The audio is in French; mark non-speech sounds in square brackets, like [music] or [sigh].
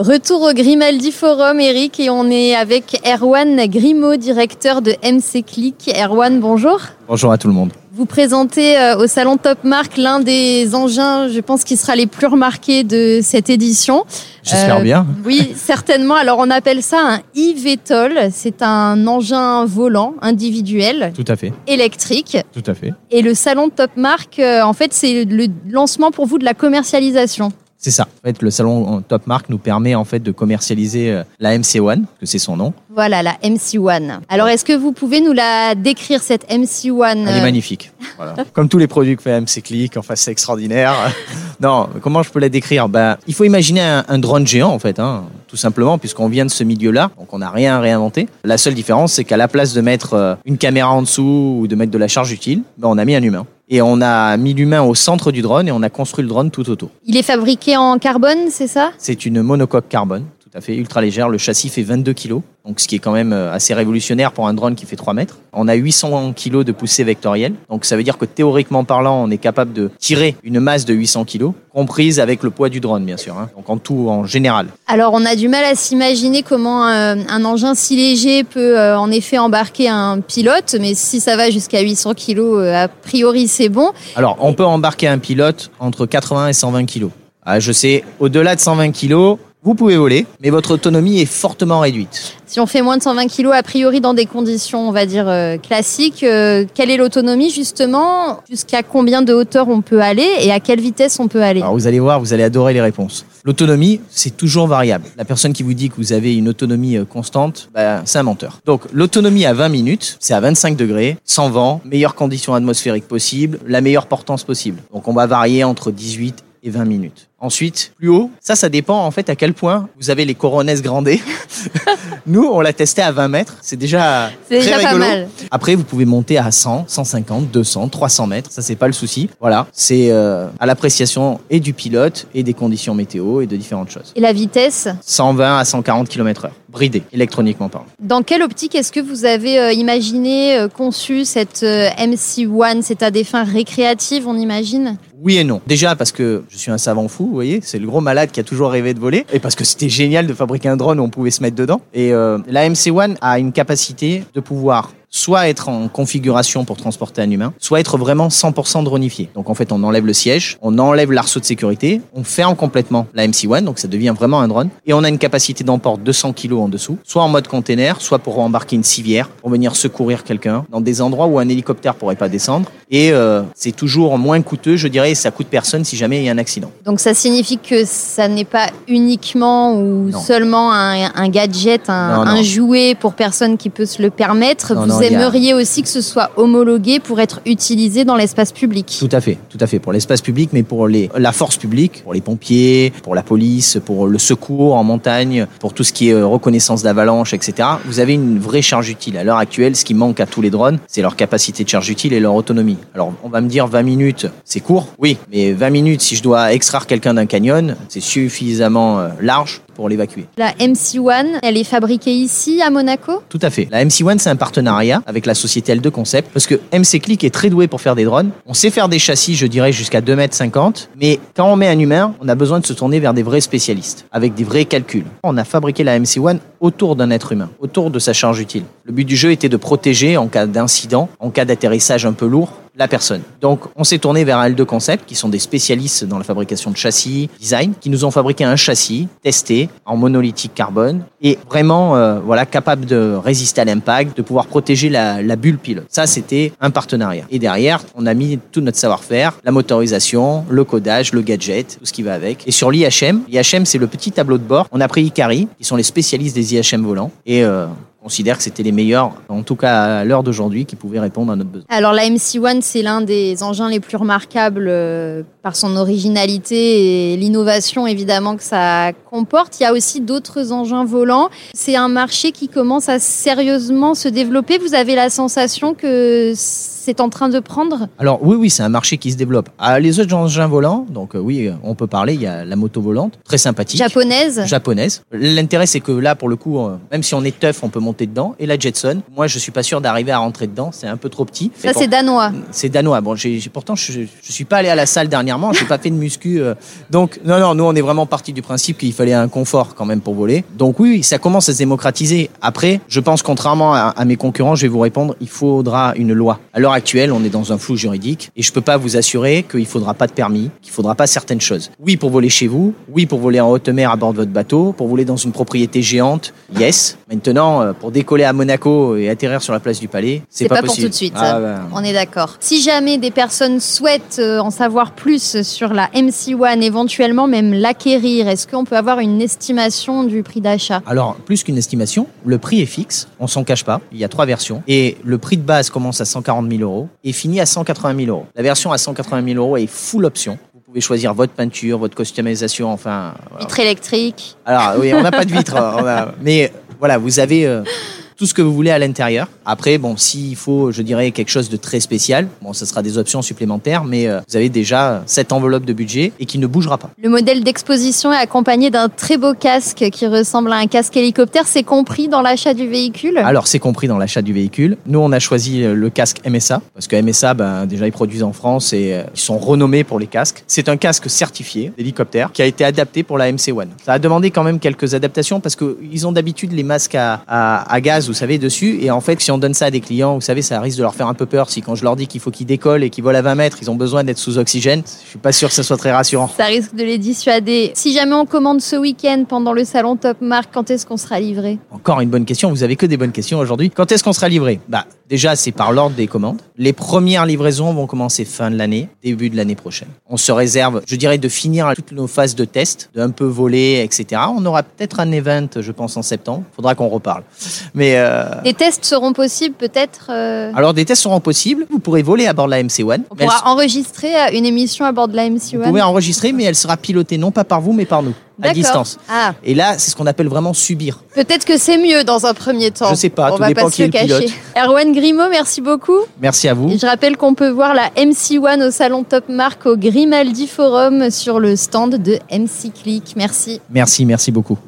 Retour au Grimaldi Forum, Eric, et on est avec Erwan Grimaud, directeur de MC Click. Erwan, bonjour. Bonjour à tout le monde. Vous présentez euh, au salon Top Mark l'un des engins, je pense, qui sera les plus remarqués de cette édition. J'espère Euh, bien. Oui, [laughs] certainement. Alors on appelle ça un e-VTOL. C'est un engin volant individuel Tout à fait, électrique. tout à fait. Et le salon Top Mark, euh, en fait, c'est le lancement pour vous de la commercialisation. C'est ça. En fait, le salon Top Mark nous permet en fait de commercialiser euh, la MC1, que c'est son nom. Voilà, la MC1. Alors, est-ce que vous pouvez nous la décrire, cette MC1 Elle est euh, magnifique. [laughs] Voilà. Comme tous les produits que fait MC Click, enfin c'est extraordinaire. [laughs] non, comment je peux la décrire? Ben, il faut imaginer un, un drone géant en fait, hein, tout simplement, puisqu'on vient de ce milieu-là, donc on n'a rien à réinventer. La seule différence, c'est qu'à la place de mettre euh, une caméra en dessous ou de mettre de la charge utile, ben, on a mis un humain. Et on a mis l'humain au centre du drone et on a construit le drone tout autour. Il est fabriqué en carbone, c'est ça? C'est une monocoque carbone, tout à fait ultra légère. Le châssis fait 22 kg, donc ce qui est quand même euh, assez révolutionnaire pour un drone qui fait 3 mètres. On a 800 kg de poussée vectorielle, donc ça veut dire que théoriquement parlant, on est capable de tirer une masse de 800 kg, comprise avec le poids du drone, bien sûr. hein. Donc en tout, en général. Alors, on a du mal à s'imaginer comment euh, un engin si léger peut euh, en effet embarquer un pilote, mais si ça va jusqu'à 800 kilos, euh, a priori c'est bon. Alors, on peut embarquer un pilote entre 80 et 120 kg. Ah, je sais, au-delà de 120 kg, vous pouvez voler, mais votre autonomie est fortement réduite. Si on fait moins de 120 kilos, a priori dans des conditions, on va dire, euh, classiques, euh, quelle est l'autonomie justement? Jusqu'à combien de hauteur on peut aller et à quelle vitesse on peut aller? Alors vous allez voir, vous allez adorer les réponses. L'autonomie, c'est toujours variable. La personne qui vous dit que vous avez une autonomie euh, constante, bah, c'est un menteur. Donc l'autonomie à 20 minutes, c'est à 25 degrés, sans vent, meilleures conditions atmosphériques possibles, la meilleure portance possible. Donc on va varier entre 18 et 20 minutes. Ensuite, plus haut, ça, ça dépend en fait à quel point vous avez les coronesses grandées. [laughs] Nous, on l'a testé à 20 mètres. C'est déjà très déjà pas rigolo. mal. Après, vous pouvez monter à 100, 150, 200, 300 mètres. Ça, c'est pas le souci. Voilà. C'est euh, à l'appréciation et du pilote et des conditions météo et de différentes choses. Et la vitesse? 120 à 140 km heure. Bridé, électroniquement parlant. Dans quelle optique est-ce que vous avez euh, imaginé, euh, conçu cette euh, MC1 C'est à des fins récréatives, on imagine? Oui et non. Déjà parce que je suis un savant fou, vous voyez, c'est le gros malade qui a toujours rêvé de voler, et parce que c'était génial de fabriquer un drone où on pouvait se mettre dedans. Et euh, la MC1 a une capacité de pouvoir soit être en configuration pour transporter un humain, soit être vraiment 100% dronifié. Donc en fait, on enlève le siège, on enlève l'arceau de sécurité, on ferme complètement la MC1, donc ça devient vraiment un drone, et on a une capacité d'emport 200 kg en dessous, soit en mode container, soit pour embarquer une civière, pour venir secourir quelqu'un dans des endroits où un hélicoptère pourrait pas descendre. Et euh, c'est toujours moins coûteux, je dirais, et ça coûte personne si jamais il y a un accident. Donc ça signifie que ça n'est pas uniquement ou Non. seulement un, un gadget, un, Non, non. un jouet pour personne qui peut se le permettre. Vous a- aimeriez aussi que ce soit homologué pour être utilisé dans l'espace public. Tout à fait, tout à fait. Pour l'espace public, mais pour les, la force publique, pour les pompiers, pour la police, pour le secours en montagne, pour tout ce qui est euh, reconnaissance d'avalanche, etc. Vous avez une vraie charge utile. À l'heure actuelle, ce qui manque à tous les drones, c'est leur capacité de charge utile et leur autonomie. Alors, on va me dire 20 minutes, c'est court. Oui, mais 20 minutes, si je dois extraire quelqu'un d'un canyon, c'est suffisamment euh, large pour l'évacuer. La MC1, elle est fabriquée ici à Monaco? Tout à fait. La MC1, c'est un partenariat avec la société L2 Concept parce que MC Click est très doué pour faire des drones. On sait faire des châssis, je dirais, jusqu'à 2 mètres 50, mais quand on met un humain, on a besoin de se tourner vers des vrais spécialistes avec des vrais calculs. On a fabriqué la MC1 autour d'un être humain, autour de sa charge utile. Le but du jeu était de protéger en cas d'incident, en cas d'atterrissage un peu lourd, la personne. Donc, on s'est tourné vers L2 Concept, qui sont des spécialistes dans la fabrication de châssis, design, qui nous ont fabriqué un châssis testé en monolithique carbone et vraiment, euh, voilà, capable de résister à l'impact, de pouvoir protéger la, la bulle pilote. Ça, c'était un partenariat. Et derrière, on a mis tout notre savoir-faire, la motorisation, le codage, le gadget, tout ce qui va avec. Et sur l'IHM, l'IHM, c'est le petit tableau de bord. On a pris Ikari, qui sont les spécialistes des IHM volants, et euh, considère que c'était les meilleurs, en tout cas à l'heure d'aujourd'hui, qui pouvaient répondre à notre besoin. Alors la MC1, c'est l'un des engins les plus remarquables euh, par son originalité et l'innovation évidemment que ça comporte. Il y a aussi d'autres engins volants. C'est un marché qui commence à sérieusement se développer. Vous avez la sensation que c'est en train de prendre? Alors oui, oui, c'est un marché qui se développe. Ah, les autres engins volants, donc euh, oui, on peut parler, il y a la moto volante, très sympathique. japonaise? japonaise. L'intérêt, c'est que là, pour le coup, euh, même si on est tough, on peut monter dedans. Et la Jetson, moi, je suis pas sûr d'arriver à rentrer dedans. C'est un peu trop petit. Ça c'est danois. c'est danois. Bon, j'ai, pourtant, je, je suis pas allé à la salle dernièrement. Dernièrement, j'ai pas fait de muscu. euh. Donc non, non, nous on est vraiment parti du principe qu'il fallait un confort quand même pour voler. Donc oui, ça commence à se démocratiser. Après, je pense contrairement à, à mes concurrents, je vais vous répondre, il faudra une loi. À l'heure actuelle, on est dans un flou juridique et je peux pas vous assurer qu'il faudra pas de permis, qu'il faudra pas certaines choses. Oui pour voler chez vous, oui pour voler en haute mer à bord de votre bateau, pour voler dans une propriété géante, yes. Maintenant, euh, pour décoller à Monaco et atterrir sur la place du Palais, c'est pas, pas, pour possible. tout de suite. Ah, bah, On est d'accord. Si jamais des personnes souhaitent euh, en savoir plus sur la MC1, éventuellement même l'acquérir, est-ce qu'on peut avoir une estimation du prix d'achat? Alors, plus qu'une estimation, le prix est fixe, on s'en cache pas, il y a trois versions, et le prix de base commence à 140 000 euros et finit à 180 000 euros. La version à 180 000 euros est full option. Vous pouvez choisir votre peinture, votre customisation, enfin... Vitre électrique. Alors, oui, on n'a pas de vitre, [laughs] a- mais voilà, vous avez euh, tout ce que vous voulez à l'intérieur. Après, bon, s'il faut, je dirais, quelque chose de très spécial, bon, ce sera des options supplémentaires, mais euh, vous avez déjà cette enveloppe de budget et qui ne bougera pas. Le modèle d'exposition est accompagné d'un très beau casque qui ressemble à un casque hélicoptère. C'est compris dans l'achat du véhicule? Alors, c'est compris dans l'achat du véhicule. Nous, on a choisi euh, le casque MSA, parce que MSA, ben, déjà, ils produisent en France et euh, ils sont renommés pour les casques. C'est un casque certifié d'hélicoptère qui a été adapté pour la MC1. Ça a demandé quand même quelques adaptations parce qu'ils ont d'habitude les masques à, à- à gaz, vous savez, dessus. Et en fait, si on donne ça à des clients, vous savez, ça risque de leur faire un peu peur. Si quand je leur dis qu'il faut qu'ils décollent et qu'ils volent à 20 mètres, ils ont besoin d'être sous oxygène, je suis pas sûr que ça soit très rassurant. Ça risque de les dissuader. Si jamais on commande ce week-end pendant le salon Top Mark, quand est-ce qu'on sera livré? Encore une bonne question. Vous avez que des bonnes questions aujourd'hui. Quand est-ce qu'on sera livré? Bah, déjà, c'est par l'ordre des commandes. Les premières livraisons vont commencer fin de l'année, début de l'année prochaine. On se réserve, je dirais, de finir toutes nos phases de test, de un peu voler, etc. On aura peut-être un event, je pense, en septembre. Faudra qu'on reparle. Mais euh, Des tests seront possibles peut-être euh, alors, des tests seront possibles. Vous pourrez voler à bord de la MC1. On elle- pourra enregistrer euh, une émission à bord de la MC1 vous pouvez enregistrer, mais elle sera pilotée non pas par vous, mais par nous, à distance. Ah, Et là, c'est ce qu'on appelle vraiment subir. peut-être que c'est mieux dans un premier temps. Je sais pas, On tout va dépend pas qui se est le pilote. Erwan Grimaud, merci beaucoup. Merci à vous. Et je rappelle qu'on peut voir la MC1 au salon Top Mark au Grimaldi Forum sur le stand de MC Click. Merci. Merci, merci beaucoup.